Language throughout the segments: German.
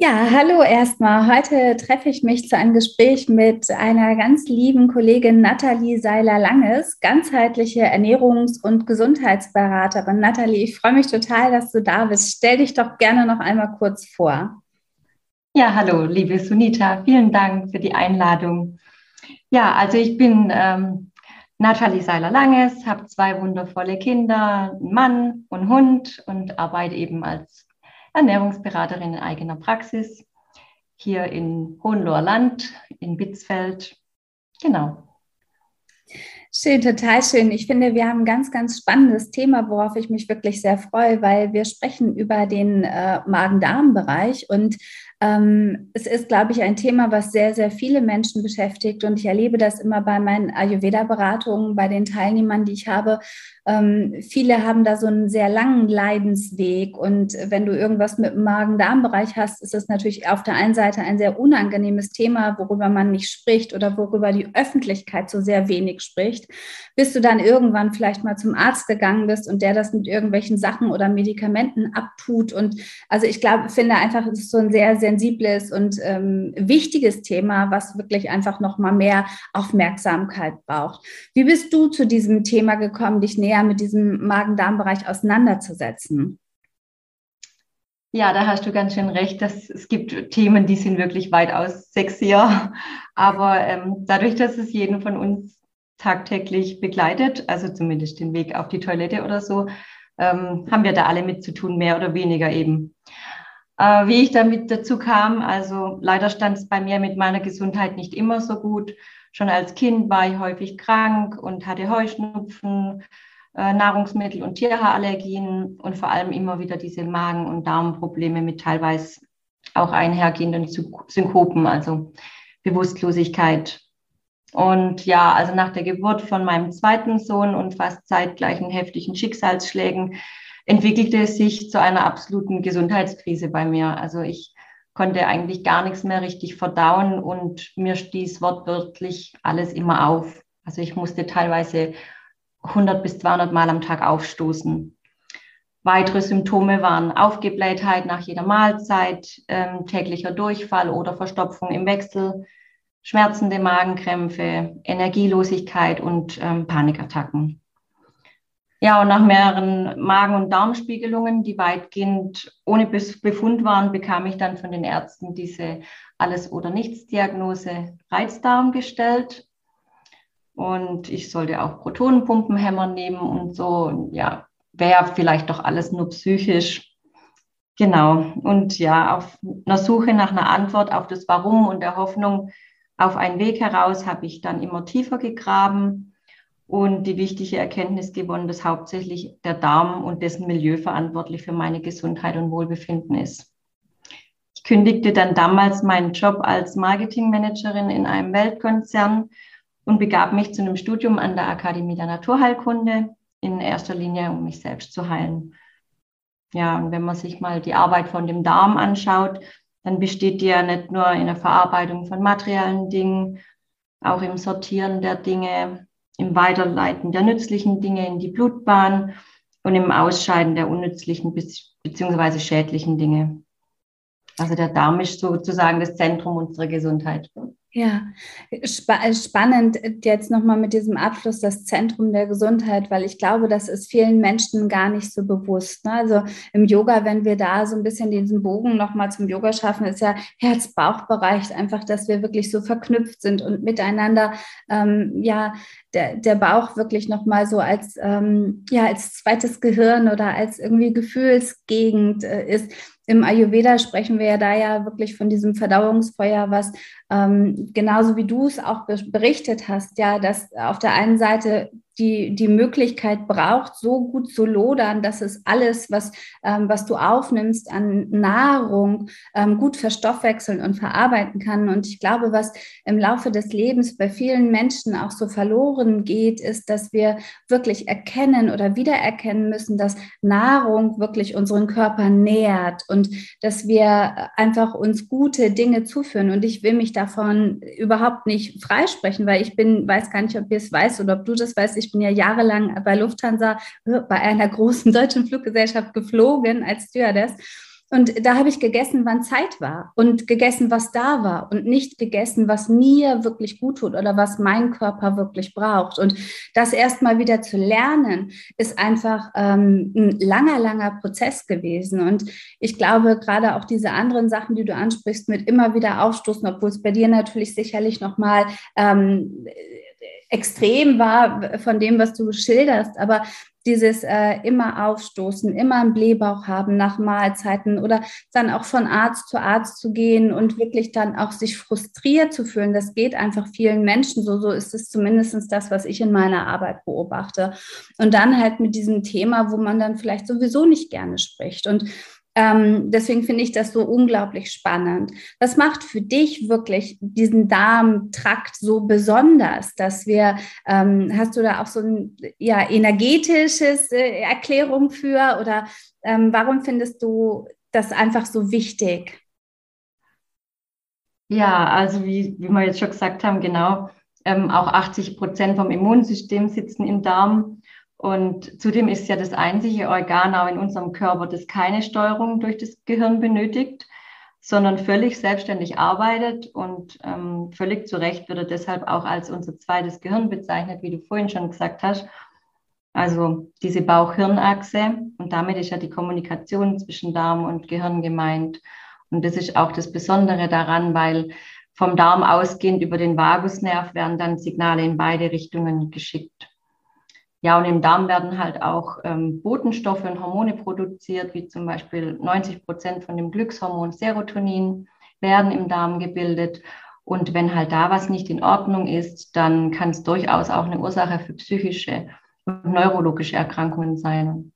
Ja, hallo erstmal. Heute treffe ich mich zu einem Gespräch mit einer ganz lieben Kollegin Nathalie Seiler-Langes, ganzheitliche Ernährungs- und Gesundheitsberaterin. Nathalie, ich freue mich total, dass du da bist. Stell dich doch gerne noch einmal kurz vor. Ja, hallo, liebe Sunita. Vielen Dank für die Einladung. Ja, also ich bin ähm, Nathalie Seiler-Langes, habe zwei wundervolle Kinder, einen Mann und Hund und arbeite eben als Ernährungsberaterin in eigener Praxis hier in Hohenloher Land, in Bitzfeld. Genau. Schön, total schön. Ich finde, wir haben ein ganz, ganz spannendes Thema, worauf ich mich wirklich sehr freue, weil wir sprechen über den äh, Magen-Darm-Bereich und ähm, es ist, glaube ich, ein Thema, was sehr, sehr viele Menschen beschäftigt. Und ich erlebe das immer bei meinen Ayurveda-Beratungen, bei den Teilnehmern, die ich habe. Ähm, viele haben da so einen sehr langen Leidensweg. Und wenn du irgendwas mit dem Magen-Darm-Bereich hast, ist es natürlich auf der einen Seite ein sehr unangenehmes Thema, worüber man nicht spricht oder worüber die Öffentlichkeit so sehr wenig spricht, bis du dann irgendwann vielleicht mal zum Arzt gegangen bist und der das mit irgendwelchen Sachen oder Medikamenten abtut. Und also ich glaube, finde einfach, es ist so ein sehr, sehr sensibles und ähm, wichtiges Thema, was wirklich einfach noch mal mehr Aufmerksamkeit braucht. Wie bist du zu diesem Thema gekommen, dich näher mit diesem Magen-Darm-Bereich auseinanderzusetzen? Ja, da hast du ganz schön recht. Dass es gibt Themen, die sind wirklich weitaus sexier. Aber ähm, dadurch, dass es jeden von uns tagtäglich begleitet, also zumindest den Weg auf die Toilette oder so, ähm, haben wir da alle mit zu tun, mehr oder weniger eben. Äh, wie ich damit dazu kam, also leider stand es bei mir mit meiner Gesundheit nicht immer so gut. Schon als Kind war ich häufig krank und hatte Heuschnupfen, äh, Nahrungsmittel- und Tierhaarallergien und vor allem immer wieder diese Magen- und Darmprobleme mit teilweise auch einhergehenden Synkopen, also Bewusstlosigkeit. Und ja, also nach der Geburt von meinem zweiten Sohn und fast zeitgleichen heftigen Schicksalsschlägen entwickelte es sich zu einer absoluten Gesundheitskrise bei mir. Also ich konnte eigentlich gar nichts mehr richtig verdauen und mir stieß wortwörtlich alles immer auf. Also ich musste teilweise 100 bis 200 Mal am Tag aufstoßen. Weitere Symptome waren Aufgeblähtheit nach jeder Mahlzeit, ähm, täglicher Durchfall oder Verstopfung im Wechsel, schmerzende Magenkrämpfe, Energielosigkeit und ähm, Panikattacken. Ja, und nach mehreren Magen- und Darmspiegelungen, die weitgehend ohne Befund waren, bekam ich dann von den Ärzten diese Alles- oder Nichts-Diagnose Reizdarm gestellt. Und ich sollte auch Protonenpumpenhämmer nehmen und so. Ja, wäre vielleicht doch alles nur psychisch. Genau. Und ja, auf einer Suche nach einer Antwort auf das Warum und der Hoffnung auf einen Weg heraus habe ich dann immer tiefer gegraben und die wichtige Erkenntnis gewonnen, dass hauptsächlich der Darm und dessen Milieu verantwortlich für meine Gesundheit und Wohlbefinden ist. Ich kündigte dann damals meinen Job als Marketingmanagerin in einem Weltkonzern und begab mich zu einem Studium an der Akademie der Naturheilkunde, in erster Linie, um mich selbst zu heilen. Ja, und wenn man sich mal die Arbeit von dem Darm anschaut, dann besteht die ja nicht nur in der Verarbeitung von materiellen Dingen, auch im Sortieren der Dinge, im Weiterleiten der nützlichen Dinge in die Blutbahn und im Ausscheiden der unnützlichen bzw. schädlichen Dinge. Also der Darm ist sozusagen das Zentrum unserer Gesundheit. Ja, spa spannend jetzt nochmal mit diesem Abschluss das Zentrum der Gesundheit, weil ich glaube, das ist vielen Menschen gar nicht so bewusst. Ne? Also im Yoga, wenn wir da so ein bisschen diesen Bogen nochmal zum Yoga schaffen, ist ja Herz-Bauch-Bereich einfach, dass wir wirklich so verknüpft sind und miteinander, ähm, ja, der, der Bauch wirklich nochmal so als, ähm, ja, als zweites Gehirn oder als irgendwie Gefühlsgegend äh, ist im Ayurveda sprechen wir ja da ja wirklich von diesem Verdauungsfeuer, was ähm, genauso wie du es auch berichtet hast, ja, dass auf der einen Seite die, die Möglichkeit braucht, so gut zu lodern, dass es alles, was, ähm, was du aufnimmst an Nahrung, ähm, gut verstoffwechseln und verarbeiten kann. Und ich glaube, was im Laufe des Lebens bei vielen Menschen auch so verloren geht, ist, dass wir wirklich erkennen oder wiedererkennen müssen, dass Nahrung wirklich unseren Körper nährt und dass wir einfach uns gute Dinge zuführen. Und ich will mich davon überhaupt nicht freisprechen, weil ich bin, weiß gar nicht, ob ihr es weißt oder ob du das weißt. Ich bin ja jahrelang bei Lufthansa, äh, bei einer großen deutschen Fluggesellschaft geflogen als Stewardess. Und da habe ich gegessen, wann Zeit war und gegessen, was da war und nicht gegessen, was mir wirklich gut tut oder was mein Körper wirklich braucht. Und das erstmal wieder zu lernen, ist einfach ähm, ein langer, langer Prozess gewesen. Und ich glaube, gerade auch diese anderen Sachen, die du ansprichst, mit immer wieder aufstoßen, obwohl es bei dir natürlich sicherlich nochmal ähm, extrem war von dem, was du schilderst. Aber dieses äh, immer aufstoßen, immer einen Blähbauch haben nach Mahlzeiten oder dann auch von Arzt zu Arzt zu gehen und wirklich dann auch sich frustriert zu fühlen, das geht einfach vielen Menschen so. So ist es zumindest das, was ich in meiner Arbeit beobachte. Und dann halt mit diesem Thema, wo man dann vielleicht sowieso nicht gerne spricht. Und ähm, deswegen finde ich das so unglaublich spannend. Was macht für dich wirklich diesen Darmtrakt so besonders, dass wir, ähm, hast du da auch so ein ja, energetisches äh, Erklärung für oder ähm, warum findest du das einfach so wichtig? Ja, also wie, wie wir jetzt schon gesagt haben, genau, ähm, auch 80 Prozent vom Immunsystem sitzen im Darm. Und zudem ist ja das einzige Organ auch in unserem Körper, das keine Steuerung durch das Gehirn benötigt, sondern völlig selbstständig arbeitet und ähm, völlig zu Recht wird er deshalb auch als unser zweites Gehirn bezeichnet, wie du vorhin schon gesagt hast. Also diese Bauch-Hirn-Achse und damit ist ja die Kommunikation zwischen Darm und Gehirn gemeint. Und das ist auch das Besondere daran, weil vom Darm ausgehend über den Vagusnerv werden dann Signale in beide Richtungen geschickt. Ja, und im Darm werden halt auch ähm, Botenstoffe und Hormone produziert, wie zum Beispiel 90 Prozent von dem Glückshormon Serotonin werden im Darm gebildet. Und wenn halt da was nicht in Ordnung ist, dann kann es durchaus auch eine Ursache für psychische und neurologische Erkrankungen sein.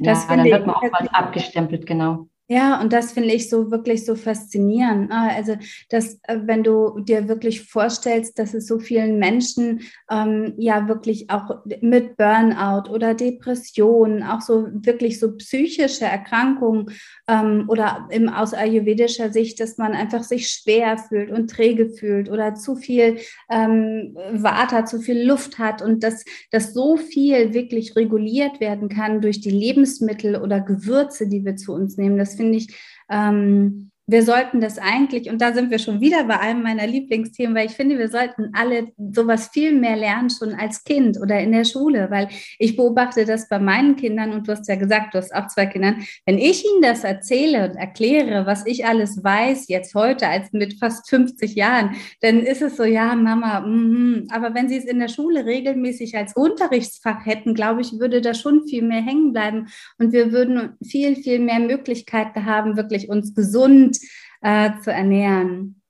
Das ja, dann wird man auch mal abgestempelt, genau. Ja, und das finde ich so wirklich so faszinierend. Ah, also, dass, äh, wenn du dir wirklich vorstellst, dass es so vielen Menschen ähm, ja wirklich auch mit Burnout oder Depressionen, auch so wirklich so psychische Erkrankungen ähm, oder im, aus ayurvedischer Sicht, dass man einfach sich schwer fühlt und träge fühlt oder zu viel ähm, Vata, zu viel Luft hat und dass, dass so viel wirklich reguliert werden kann durch die Lebensmittel oder Gewürze, die wir zu uns nehmen. Das finde ich ähm, wir sollten das eigentlich, und da sind wir schon wieder bei einem meiner Lieblingsthemen, weil ich finde, wir sollten alle sowas viel mehr lernen, schon als Kind oder in der Schule, weil ich beobachte das bei meinen Kindern und du hast ja gesagt, du hast auch zwei Kinder. Wenn ich ihnen das erzähle und erkläre, was ich alles weiß, jetzt heute als mit fast 50 Jahren, dann ist es so, ja, Mama, mm, aber wenn sie es in der Schule regelmäßig als Unterrichtsfach hätten, glaube ich, würde da schon viel mehr hängen bleiben und wir würden viel, viel mehr Möglichkeiten haben, wirklich uns gesund äh, zu ernähren.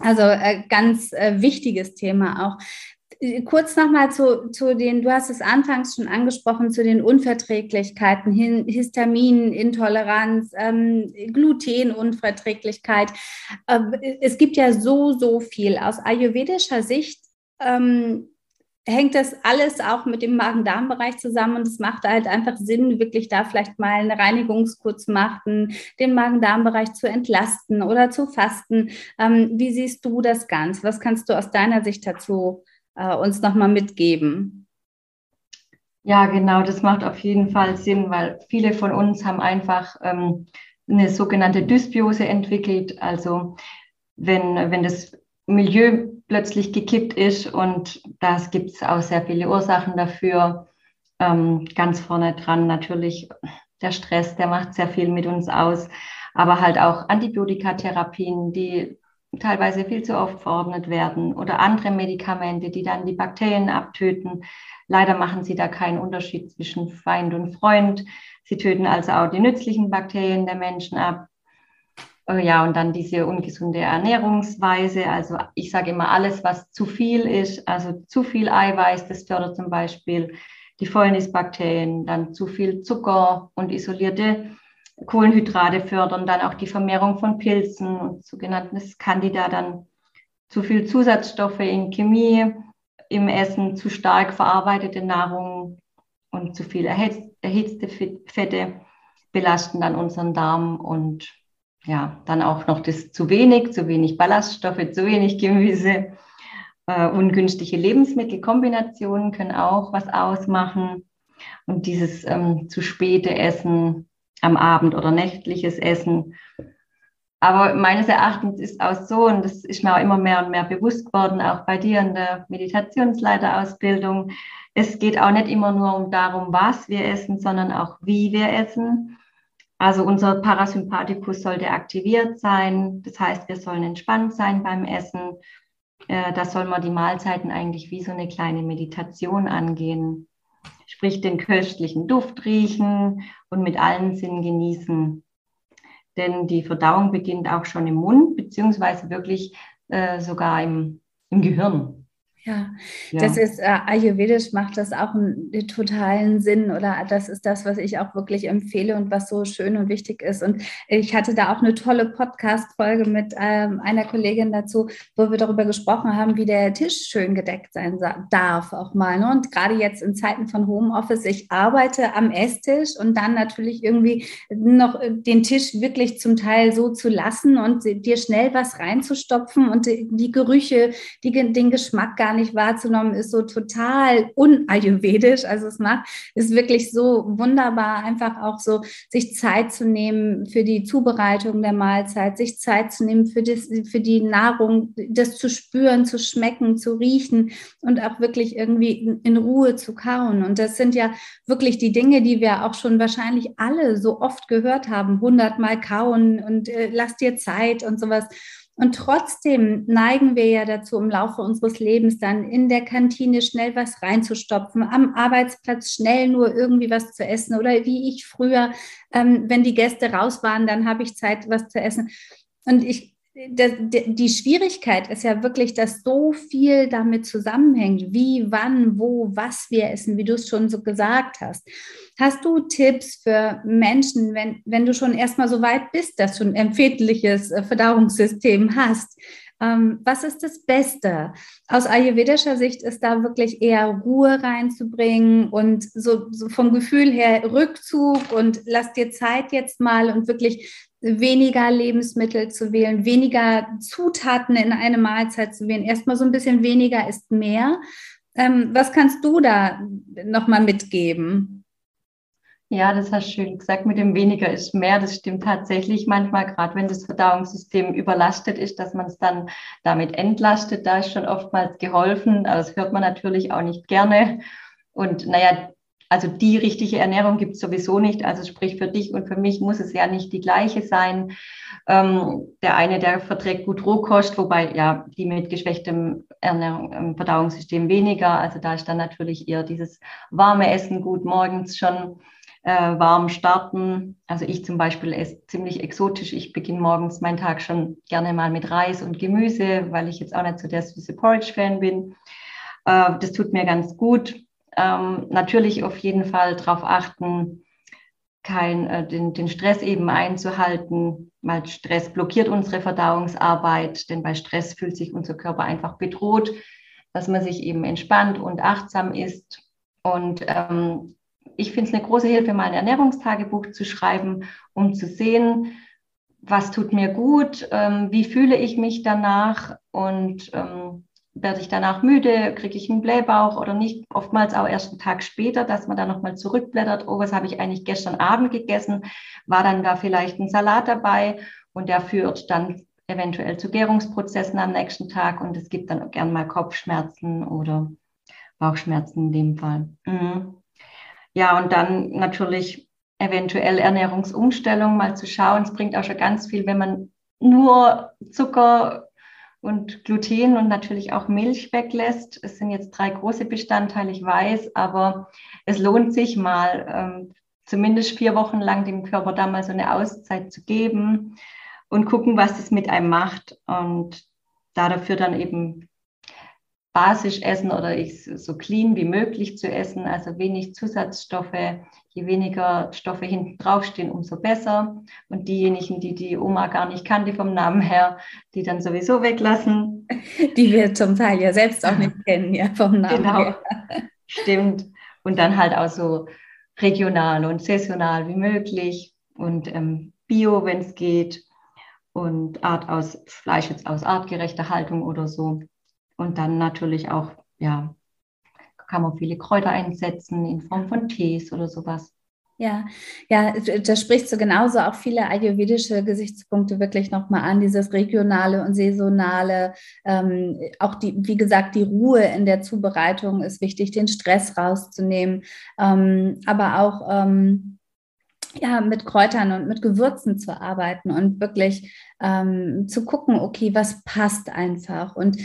Also äh, ganz äh, wichtiges Thema auch. Äh, kurz nochmal zu, zu den, du hast es anfangs schon angesprochen, zu den Unverträglichkeiten, Histaminintoleranz, ähm, Glutenunverträglichkeit. Äh, es gibt ja so, so viel. Aus ayurvedischer Sicht ähm, hängt das alles auch mit dem Magen-Darm-Bereich zusammen und es macht halt einfach Sinn, wirklich da vielleicht mal eine Reinigungskur zu machen, den Magen-Darm-Bereich zu entlasten oder zu fasten. Ähm, wie siehst du das ganz? Was kannst du aus deiner Sicht dazu äh, uns nochmal mitgeben? Ja, genau, das macht auf jeden Fall Sinn, weil viele von uns haben einfach ähm, eine sogenannte Dysbiose entwickelt. Also wenn, wenn das Milieu plötzlich gekippt ist und das gibt es auch sehr viele Ursachen dafür. Ähm, ganz vorne dran natürlich der Stress, der macht sehr viel mit uns aus, aber halt auch Antibiotikatherapien, die teilweise viel zu oft verordnet werden oder andere Medikamente, die dann die Bakterien abtöten. Leider machen sie da keinen Unterschied zwischen Feind und Freund. Sie töten also auch die nützlichen Bakterien der Menschen ab. Äh, ja, und dann diese ungesunde Ernährungsweise. Also ich sage immer, alles, was zu viel ist, also zu viel Eiweiß, das fördert zum Beispiel die Fäulnisbakterien, dann zu viel Zucker und isolierte Kohlenhydrate fördern, dann auch die Vermehrung von Pilzen und sogenanntes Candida, dann zu viel Zusatzstoffe in Chemie im Essen, zu stark verarbeitete Nahrung und zu viel erhitzte Fette belasten dann unseren Darm und ja, dann auch noch das zu wenig, zu wenig Ballaststoffe, zu wenig Gemüse. Äh, ungünstige Lebensmittelkombinationen können auch was ausmachen. Und dieses ähm, zu späte Essen am Abend oder nächtliches Essen. Aber meines Erachtens ist auch so, und das ist mir auch immer mehr und mehr bewusst geworden, auch bei dir in der Meditationsleiterausbildung, es geht auch nicht immer nur um darum, was wir essen, sondern auch wie wir essen. Also unser Parasympathikus sollte aktiviert sein. Das heißt, wir sollen entspannt sein beim Essen. Äh, da soll man die Mahlzeiten eigentlich wie so eine kleine Meditation angehen. Sprich, den köstlichen Duft riechen und mit allen Sinnen genießen. Denn die Verdauung beginnt auch schon im Mund, beziehungsweise wirklich äh, sogar im, im Gehirn. Ja, ja, das ist äh, ayurvedisch macht das auch einen, einen, totalen Sinn oder das ist das, was ich auch wirklich empfehle und was so schön und wichtig ist. Und ich hatte da auch eine tolle Podcast-Folge mit ähm, einer Kollegin dazu, wo wir darüber gesprochen haben, wie der Tisch schön gedeckt sein darf auch mal. Ne? Und gerade jetzt in Zeiten von Homeoffice, ich arbeite am Esstisch und dann natürlich irgendwie noch den Tisch wirklich zum Teil so zu lassen und dir schnell was reinzustopfen und die, die Gerüche, die, den Geschmack gar nicht wahrzunehmen, ist so total unayurvedisch. Also es macht, ist wirklich so wunderbar, einfach auch so sich Zeit zu nehmen für die Zubereitung der Mahlzeit, sich Zeit zu nehmen für, das, für die Nahrung, das zu spüren, zu schmecken, zu riechen und auch wirklich irgendwie in, in Ruhe zu kauen. Und das sind ja wirklich die Dinge, die wir auch schon wahrscheinlich alle so oft gehört haben, hundertmal kauen und äh, lass dir Zeit und sowas. Und trotzdem neigen wir ja dazu, im Laufe unseres Lebens dann in der Kantine schnell was reinzustopfen, am Arbeitsplatz schnell nur irgendwie was zu essen oder wie ich früher, ähm, wenn die Gäste raus waren, dann habe ich Zeit, was zu essen. Und ich die Schwierigkeit ist ja wirklich, dass so viel damit zusammenhängt, wie, wann, wo, was wir essen, wie du es schon so gesagt hast. Hast du Tipps für Menschen, wenn, wenn du schon erstmal so weit bist, dass du ein empfindliches äh, Verdauungssystem hast? Ähm, was ist das Beste? Aus ayurvedischer Sicht ist da wirklich eher Ruhe reinzubringen und so, so vom Gefühl her Rückzug und lass dir Zeit jetzt mal und wirklich weniger Lebensmittel zu wählen, weniger Zutaten in eine Mahlzeit zu wählen. Erstmal so ein bisschen weniger ist mehr. Ähm, was kannst du da nochmal mitgeben? Ja, das hast du schön gesagt, mit dem weniger ist mehr. Das stimmt tatsächlich manchmal, gerade wenn das Verdauungssystem überlastet ist, dass man es dann damit entlastet. Da ist schon oftmals geholfen, aber das hört man natürlich auch nicht gerne. Und naja, also die richtige Ernährung gibt es sowieso nicht. Also sprich für dich und für mich muss es ja nicht die gleiche sein. Ähm, der eine, der verträgt gut Rohkost, wobei ja die mit geschwächtem Ernährung, ähm, Verdauungssystem weniger. Also da ist dann natürlich eher dieses warme Essen gut morgens schon äh, warm starten. Also ich zum Beispiel esse ziemlich exotisch. Ich beginne morgens meinen Tag schon gerne mal mit Reis und Gemüse, weil ich jetzt auch nicht so der süße Porridge-Fan bin. Äh, das tut mir ganz gut ähm, natürlich auf jeden Fall darauf achten, kein, äh, den, den Stress eben einzuhalten, weil Stress blockiert unsere Verdauungsarbeit, denn bei Stress fühlt sich unser Körper einfach bedroht, dass man sich eben entspannt und achtsam ist. Und ähm, ich finde es eine große Hilfe, mal ein Ernährungstagebuch zu schreiben, um zu sehen, was tut mir gut, ähm, wie fühle ich mich danach und ähm, werde ich danach müde, kriege ich einen Blähbauch oder nicht. Oftmals auch erst einen Tag später, dass man dann nochmal zurückblättert, oh, was habe ich eigentlich gestern Abend gegessen? War dann da vielleicht ein Salat dabei? Und der führt dann eventuell zu Gärungsprozessen am nächsten Tag und es gibt dann gern mal Kopfschmerzen oder Bauchschmerzen in dem Fall. Mhm. Ja, und dann natürlich eventuell Ernährungsumstellung mal zu schauen. Es bringt auch schon ganz viel, wenn man nur Zucker und Gluten und natürlich auch Milch weglässt. Es sind jetzt drei große Bestandteile, ich weiß, aber es lohnt sich mal, ähm, zumindest vier Wochen lang dem Körper da mal so eine Auszeit zu geben. und gucken, was es mit einem macht. Und da dafür dann eben basisch essen oder ich so clean wie möglich zu essen, also wenig Zusatzstoffe. Je weniger Stoffe hinten draufstehen, umso besser. Und diejenigen, die die Oma gar nicht kannte vom Namen her, die dann sowieso weglassen. Die wir zum Teil ja selbst auch nicht kennen, ja, vom Namen genau. her. Stimmt. Und dann halt auch so regional und saisonal wie möglich und ähm, bio, wenn es geht. Und Art aus Fleisch jetzt aus artgerechter Haltung oder so. Und dann natürlich auch, ja, kann man viele Kräuter einsetzen in Form von Tees oder sowas. Ja, ja, da sprichst du genauso auch viele ayurvedische Gesichtspunkte wirklich nochmal an, dieses regionale und saisonale, ähm, auch die, wie gesagt, die Ruhe in der Zubereitung ist wichtig, den Stress rauszunehmen, ähm, aber auch ähm, ja, mit Kräutern und mit Gewürzen zu arbeiten und wirklich ähm, zu gucken, okay, was passt einfach und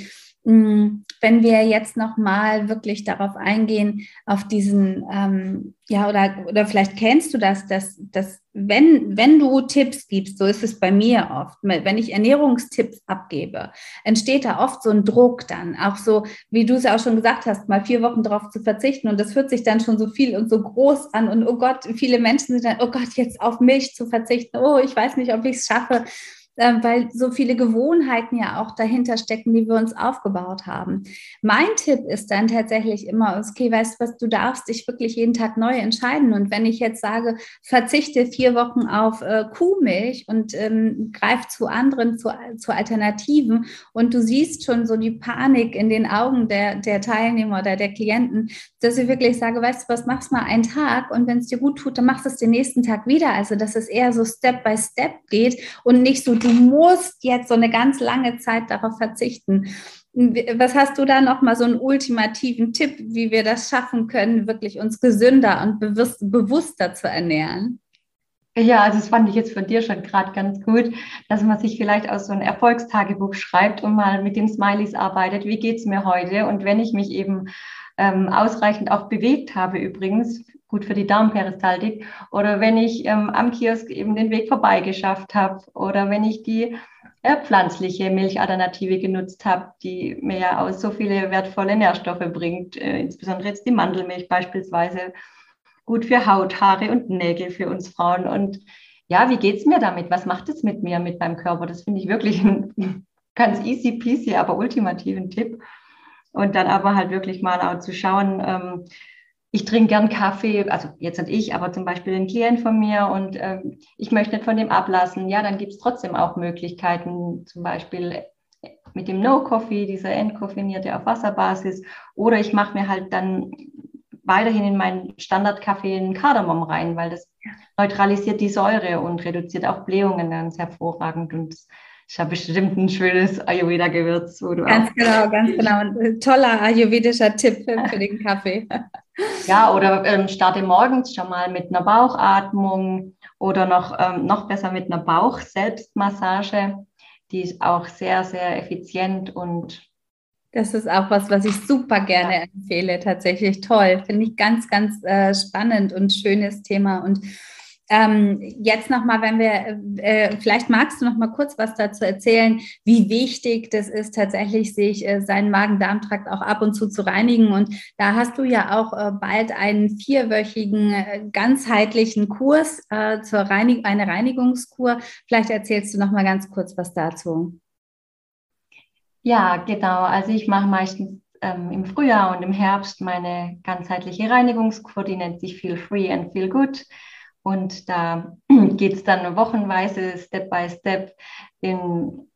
wenn wir jetzt nochmal wirklich darauf eingehen, auf diesen, ähm, ja, oder, oder vielleicht kennst du das, dass, dass wenn, wenn du Tipps gibst, so ist es bei mir oft, wenn ich Ernährungstipps abgebe, entsteht da oft so ein Druck dann, auch so, wie du es ja auch schon gesagt hast, mal vier Wochen darauf zu verzichten und das fühlt sich dann schon so viel und so groß an und oh Gott, viele Menschen sind dann, oh Gott, jetzt auf Milch zu verzichten, oh, ich weiß nicht, ob ich es schaffe weil so viele Gewohnheiten ja auch dahinter stecken, die wir uns aufgebaut haben. Mein Tipp ist dann tatsächlich immer, okay, weißt du was, du darfst dich wirklich jeden Tag neu entscheiden. Und wenn ich jetzt sage, verzichte vier Wochen auf äh, Kuhmilch und ähm, greif zu anderen, zu, zu Alternativen und du siehst schon so die Panik in den Augen der, der Teilnehmer oder der Klienten, dass ich wirklich sage, weißt du was, machst mal einen Tag und wenn es dir gut tut, dann machst du es den nächsten Tag wieder. Also, dass es eher so Step by Step geht und nicht so, du du musst jetzt so eine ganz lange Zeit darauf verzichten. Was hast du da noch mal so einen ultimativen Tipp, wie wir das schaffen können, wirklich uns gesünder und bewusst, bewusster zu ernähren? Ja, also das fand ich jetzt von dir schon gerade ganz gut, dass man sich vielleicht aus so ein Erfolgstagebuch schreibt und mal mit den Smileys arbeitet. Wie geht es mir heute? Und wenn ich mich eben ähm, ausreichend auch bewegt habe, übrigens, gut für die Darmperistaltik. Oder wenn ich ähm, am Kiosk eben den Weg vorbeigeschafft habe. Oder wenn ich die äh, pflanzliche Milchalternative genutzt habe, die mir ja auch so viele wertvolle Nährstoffe bringt. Äh, insbesondere jetzt die Mandelmilch beispielsweise. Gut für Haut, Haare und Nägel für uns Frauen. Und ja, wie geht es mir damit? Was macht es mit mir, mit meinem Körper? Das finde ich wirklich einen ganz easy peasy, aber ultimativen Tipp. Und dann aber halt wirklich mal auch zu schauen, ähm, ich trinke gern Kaffee, also jetzt nicht ich, aber zum Beispiel ein Klient von mir und ähm, ich möchte nicht von dem ablassen. Ja, dann gibt es trotzdem auch Möglichkeiten, zum Beispiel mit dem No-Coffee, dieser entkoffeinierte auf Wasserbasis. Oder ich mache mir halt dann weiterhin in meinen Standardkaffee einen Kardamom rein, weil das neutralisiert die Säure und reduziert auch Blähungen ganz hervorragend. Und ich habe bestimmt ein schönes Ayurveda-Gewürz. Ganz genau, ganz genau. Ein toller ayurvedischer Tipp für den Kaffee. Ja, oder ähm, starte morgens schon mal mit einer Bauchatmung oder noch, ähm, noch besser mit einer Bauch-Selbstmassage. Die ist auch sehr, sehr effizient und das ist auch was, was ich super gerne ja. empfehle. Tatsächlich toll. Finde ich ganz, ganz äh, spannend und schönes Thema. Und ähm, jetzt nochmal, wenn wir, äh, vielleicht magst du noch mal kurz was dazu erzählen, wie wichtig das ist, tatsächlich sich äh, seinen Magen-Darm-Trakt auch ab und zu zu reinigen. Und da hast du ja auch äh, bald einen vierwöchigen äh, ganzheitlichen Kurs äh, zur Reinig eine Reinigungskur. Vielleicht erzählst du noch mal ganz kurz was dazu. Ja, genau. Also ich mache meistens ähm, im Frühjahr und im Herbst meine ganzheitliche Reinigungskur, die nennt sich Feel Free and Feel Good. Und da geht es dann wochenweise, Step by Step, in,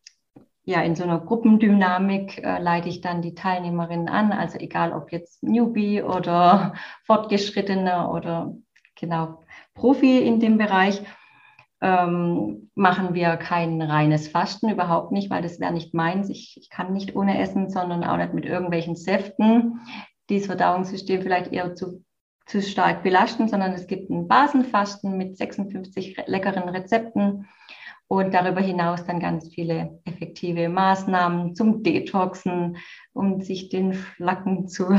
ja, in so einer Gruppendynamik äh, leite ich dann die Teilnehmerinnen an. Also egal ob jetzt Newbie oder Fortgeschrittene oder genau Profi in dem Bereich. Ähm, machen wir kein reines Fasten, überhaupt nicht, weil das wäre nicht meins. Ich, ich kann nicht ohne Essen, sondern auch nicht mit irgendwelchen Säften, die das Verdauungssystem vielleicht eher zu zu stark belasten, sondern es gibt ein Basenfasten mit 56 leckeren Rezepten und darüber hinaus dann ganz viele effektive Maßnahmen zum Detoxen, um sich den Flacken zu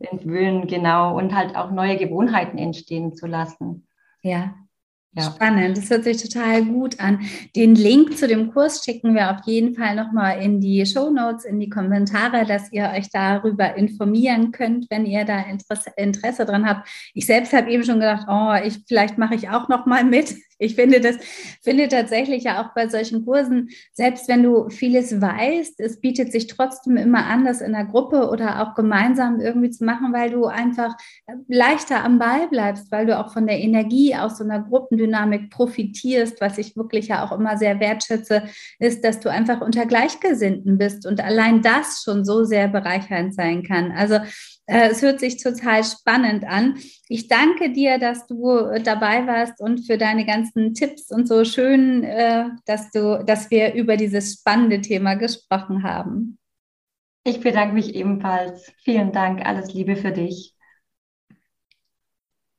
entwöhnen, genau, und halt auch neue Gewohnheiten entstehen zu lassen. Ja. Ja. Spannend, das hört sich total gut an. Den Link zu dem Kurs schicken wir auf jeden Fall nochmal in die Show Notes, in die Kommentare, dass ihr euch darüber informieren könnt, wenn ihr da Interesse, Interesse dran habt. Ich selbst habe eben schon gedacht, oh, ich, vielleicht mache ich auch nochmal mit. Ich finde das, finde tatsächlich ja auch bei solchen Kursen, selbst wenn du vieles weißt, es bietet sich trotzdem immer an, das in der Gruppe oder auch gemeinsam irgendwie zu machen, weil du einfach leichter am Ball bleibst, weil du auch von der Energie aus so einer Gruppendynamik profitierst. Was ich wirklich ja auch immer sehr wertschätze, ist, dass du einfach unter Gleichgesinnten bist und allein das schon so sehr bereichernd sein kann. Also es hört sich total spannend an. Ich danke dir, dass du dabei warst und für deine ganzen Tipps und so schön, äh, dass du, dass wir über dieses spannende Thema gesprochen haben. Ich bedanke mich ebenfalls. Vielen Dank. Alles Liebe für dich.